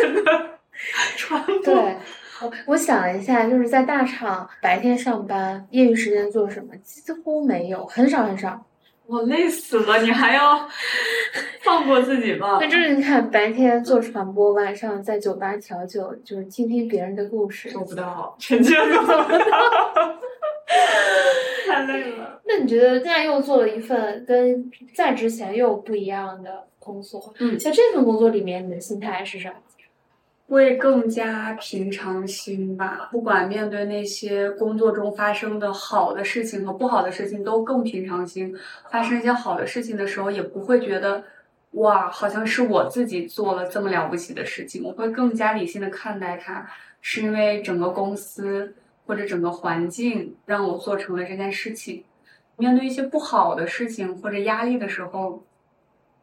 传播。对。我我想了一下，就是在大厂白天上班，业余时间做什么？几乎没有，很少很少。我累死了，你还要放过自己吧那？就是你看，白天做传播，晚上在酒吧调酒，就是听听别人的故事。做不到，臣妾做不到，太累了。那你觉得现在又做了一份跟在之前又不一样的工作？嗯在这份工作里面，你的心态是啥？会更加平常心吧。不管面对那些工作中发生的好的事情和不好的事情，都更平常心。发生一些好的事情的时候，也不会觉得哇，好像是我自己做了这么了不起的事情。我会更加理性的看待它，是因为整个公司或者整个环境让我做成了这件事情。面对一些不好的事情或者压力的时候，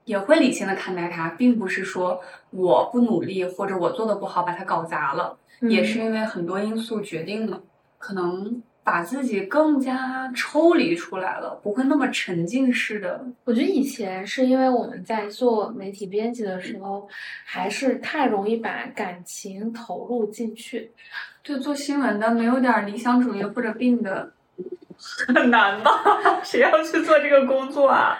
也会理性的看待它，并不是说我不努力或者我做的不好把它搞砸了，也是因为很多因素决定了，可能把自己更加抽离出来了，不会那么沉浸式的。我觉得以前是因为我们在做媒体编辑的时候，还是太容易把感情投入进去。对，做新闻的没有点理想主义或者病的，很难吧？谁要去做这个工作啊？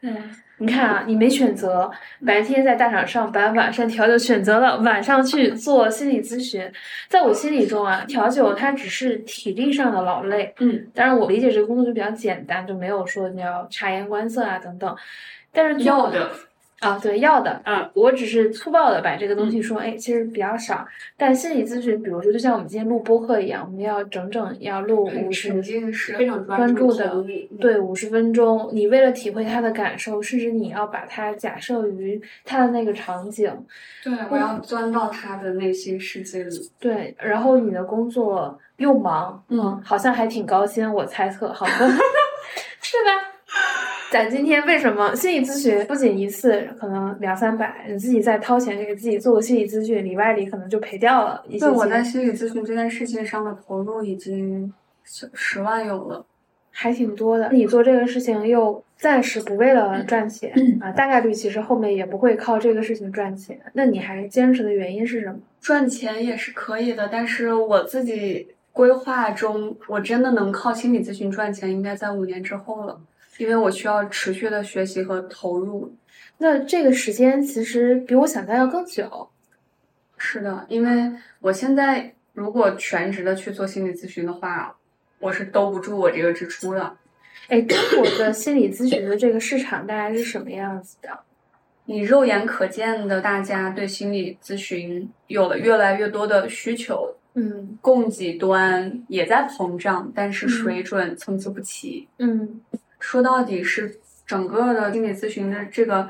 嗯，你看啊，你没选择白天在大厂上班，晚上调酒，选择了晚上去做心理咨询。在我心里中啊，调酒它只是体力上的劳累，嗯，当然我理解这个工作就比较简单，就没有说你要察言观色啊等等。但是做要的，啊，对，要的，啊，我只是粗暴的把这个东西说，哎，其实比较少。但心理咨询，比如说，就像我们今天录播客一样，我们要整整要录很五十沉浸式，非常专注的对，五十分钟，你为了体会他的感受，甚至你要把它假设于他的那个场景，对，我要。钻到他的内心世界里。对，然后你的工作又忙，嗯，好像还挺高薪，我猜测，好多，是吧？咱今天为什么心理咨询不仅一次可能两三百，你自己再掏钱给自己做个心理咨询，里外里可能就赔掉了一些对，我在，心理咨询这件事情上的投入已经十十万有了。还挺多的。你做这个事情又暂时不为了赚钱、啊，大概率其实后面也不会靠这个事情赚钱。那你还坚持的原因是什么？赚钱也是可以的，但是我自己规划中，我真的能靠心理咨询赚钱，应该在五年之后了，因为我需要持续的学习和投入。那这个时间其实比我想象要更久。是的，因为我现在如果全职的去做心理咨询的话，我是兜不住我这个支出的。哎，中国的心理咨询的这个市场大概是什么样子的？你肉眼可见的，大家对心理咨询有了越来越多的需求，嗯供给端也在膨胀，但是水准参差不齐。嗯说到底是整个的心理咨询的这个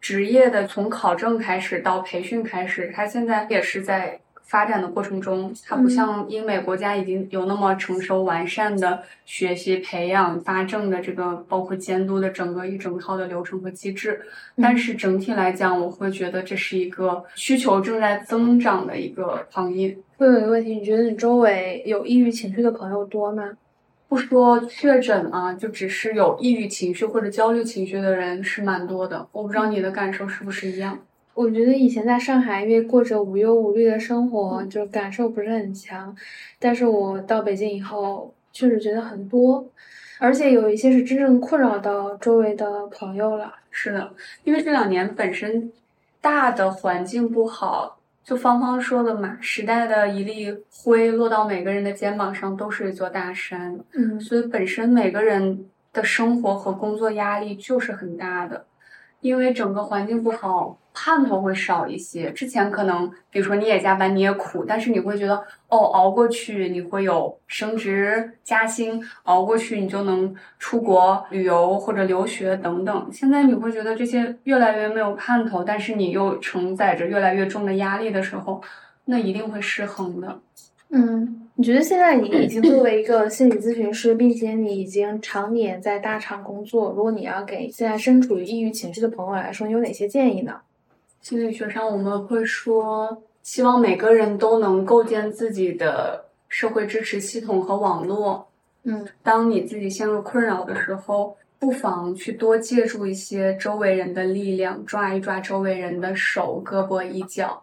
职业的从考证开始到培训开始，它现在也是在发展的过程中。它不像英美国家已经有那么成熟完善的学习、培养、发证的这个包括监督的整个一整套的流程和机制。但是整体来讲，我会觉得这是一个需求正在增长的一个行业。会有一个问题，你觉得你周围有抑郁情绪的朋友多吗？不说确诊啊，就只是有抑郁情绪或者焦虑情绪的人是蛮多的。我不知道你的感受是不是一样？我觉得以前在上海，因为过着无忧无虑的生活，就感受不是很强。但是我到北京以后，确实觉得很多，而且有一些是真正困扰到周围的朋友了。是的，因为这两年本身大的环境不好。就芳芳说的嘛，时代的一粒灰落到每个人的肩膀上都是一座大山。嗯，所以本身每个人的生活和工作压力就是很大的。因为整个环境不好，盼头会少一些。之前可能，比如说你也加班，你也苦，但是你会觉得，哦，熬过去你会有升职加薪，熬过去你就能出国旅游或者留学等等。现在你会觉得这些越来越没有盼头，但是你又承载着越来越重的压力的时候，那一定会失衡的。嗯。你觉得现在你已经作为一个心理咨询师，并且你已经常年在大厂工作，如果你要给现在身处于抑郁情绪的朋友来说，你有哪些建议呢？心理学上我们会说，希望每个人都能构建自己的社会支持系统和网络。嗯，当你自己陷入困扰的时候，不妨去多借助一些周围人的力量，抓一抓周围人的手、胳膊、衣角。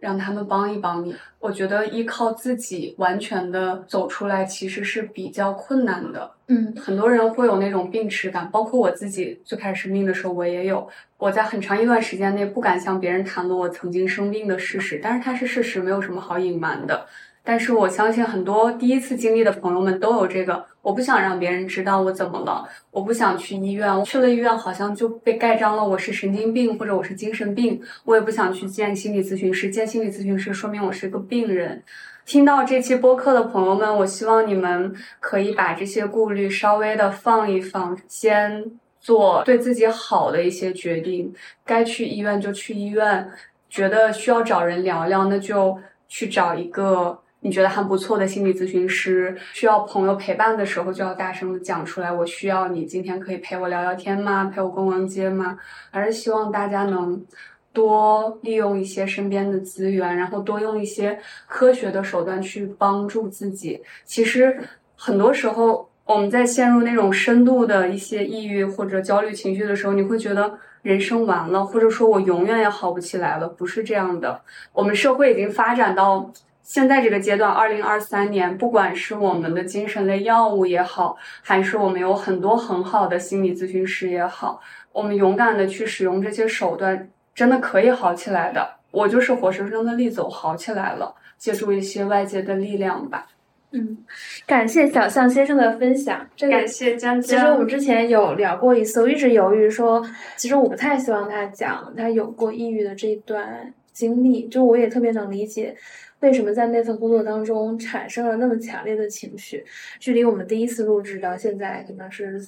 让他们帮一帮你，我觉得依靠自己完全的走出来其实是比较困难的。嗯，很多人会有那种病耻感，包括我自己最开始生病的时候，我也有。我在很长一段时间内不敢向别人谈论我曾经生病的事实，但是它是事实，没有什么好隐瞒的。但是我相信很多第一次经历的朋友们都有这个，我不想让别人知道我怎么了，我不想去医院，去了医院好像就被盖章了，我是神经病或者我是精神病，我也不想去见心理咨询师，见心理咨询师说明我是个病人。听到这期播客的朋友们，我希望你们可以把这些顾虑稍微的放一放，先做对自己好的一些决定，该去医院就去医院，觉得需要找人聊聊，那就去找一个。你觉得还不错的心理咨询师，需要朋友陪伴的时候，就要大声的讲出来。我需要你，今天可以陪我聊聊天吗？陪我逛逛街吗？还是希望大家能多利用一些身边的资源，然后多用一些科学的手段去帮助自己。其实很多时候，我们在陷入那种深度的一些抑郁或者焦虑情绪的时候，你会觉得人生完了，或者说我永远也好不起来了。不是这样的，我们社会已经发展到。现在这个阶段，二零二三年，不管是我们的精神类药物也好，还是我们有很多很好的心理咨询师也好，我们勇敢的去使用这些手段，真的可以好起来的。我就是活生生的例子，我好起来了，借助一些外界的力量吧。嗯，感谢小象先生的分享。这个感谢江江。其实我们之前有聊过一次，我一直犹豫说，其实我不太希望他讲他有过抑郁的这一段经历，就我也特别能理解。为什么在那份工作当中产生了那么强烈的情绪？距离我们第一次录制到现在，可能是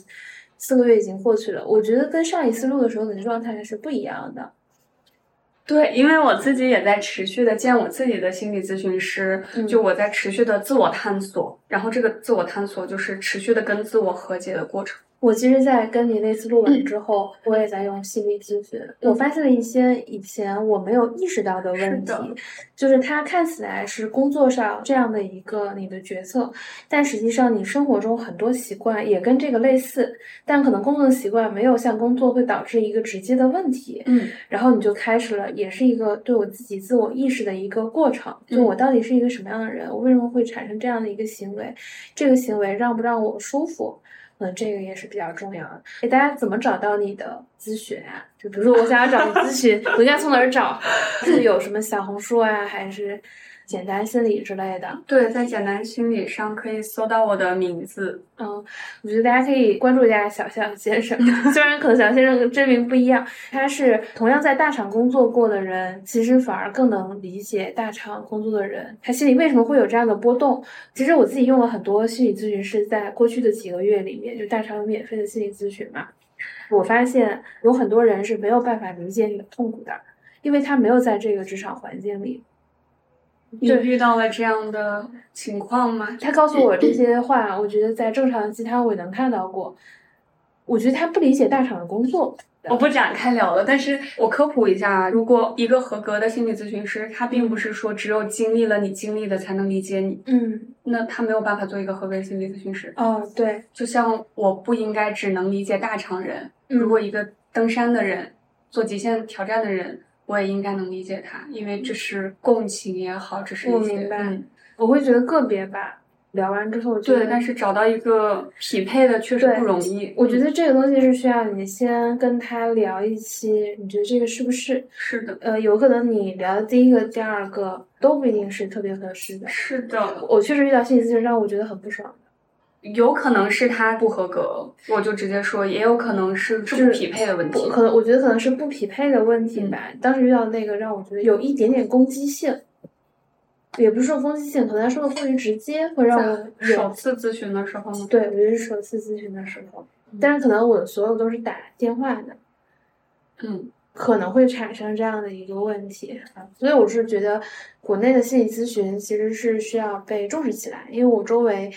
四个月已经过去了。我觉得跟上一次录的时候的状态是不一样的。对，因为我自己也在持续的见我自己的心理咨询师，就我在持续的自我探索，然后这个自我探索就是持续的跟自我和解的过程。我其实，在跟你那次录完之后，我也在用心理咨询。我发现了一些以前我没有意识到的问题，就是它看起来是工作上这样的一个你的决策，但实际上你生活中很多习惯也跟这个类似，但可能工作的习惯没有像工作会导致一个直接的问题。嗯，然后你就开始了，也是一个对我自己自我意识的一个过程，就我到底是一个什么样的人，我为什么会产生这样的一个行为，这个行为让不让我舒服？嗯，这个也是比较重要的。哎，大家怎么找到你的咨询啊？就比如说，我想要找你咨询，我应该从哪儿找？是有什么小红书啊，还是？简单心理之类的，对，在简单心理上可以搜到我的名字。嗯，我觉得大家可以关注一下小象先生，虽然可能小象先生跟真名不一样，他是同样在大厂工作过的人，其实反而更能理解大厂工作的人，他心里为什么会有这样的波动。其实我自己用了很多心理咨询师，在过去的几个月里面，就大厂有免费的心理咨询嘛，我发现有很多人是没有办法理解你的痛苦的，因为他没有在这个职场环境里。你遇到了这样的情况吗？他告诉我这些话，我觉得在正常的鸡汤我也能看到过。我觉得他不理解大厂的工作，我不展开聊了，但是我科普一下，如果一个合格的心理咨询师，他并不是说只有经历了你经历的才能理解你，嗯，那他没有办法做一个合格的心理咨询师。哦，对，就像我不应该只能理解大厂人，嗯如果一个登山的人，做极限挑战的人，我也应该能理解他，因为这是共情也好，这是一些我明白嗯我会觉得个别吧。聊完之后，对，但是找到一个匹配的确实不容易。我觉得这个东西是需要你先跟他聊一期，你觉得这个是不是？是的，呃，有可能你聊的第一个、第二个都不一定是特别合适的。是的，我确实遇到心理咨询让我觉得很不爽。有可能是他不合格，我就直接说，也有可能是就是不匹配的问题。可能，我觉得可能是不匹配的问题嗯吧。当时遇到那个让我觉得有一点点攻击性，也不是说攻击性，可能他说的过于直接，会让我首次咨询的时候吗？对，我觉得是首次咨询的时候，嗯但是可能我的所有都是打电话的，嗯，可能会产生这样的一个问题啊。所以我是觉得国内的心理咨询其实是需要被重视起来，因为我周围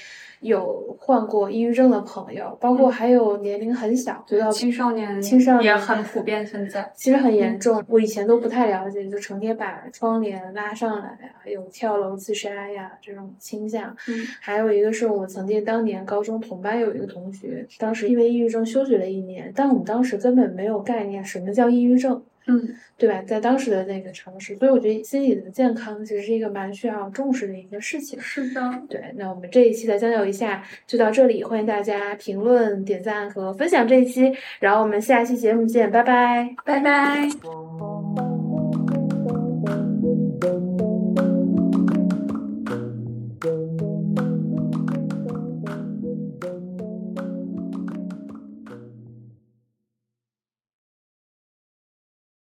有患过抑郁症的朋友，包括还有年龄很小，就到青少年青少年也很普遍存在。其实很严重，我以前都不太了解，就成天把窗帘拉上来呀，有跳楼自杀呀这种倾向。嗯还有一个是我曾经当年高中同班有一个同学，当时因为抑郁症休学了一年，但我们当时根本没有概念什么叫抑郁症，嗯，对吧？在当时的那个城市，所以我觉得心理的健康其实是一个蛮需要重视的一个事情。是的。对，那我们这一期的交流一下就到这里，欢迎大家评论、点赞和分享这一期，然后我们下期节目见，拜拜。拜拜。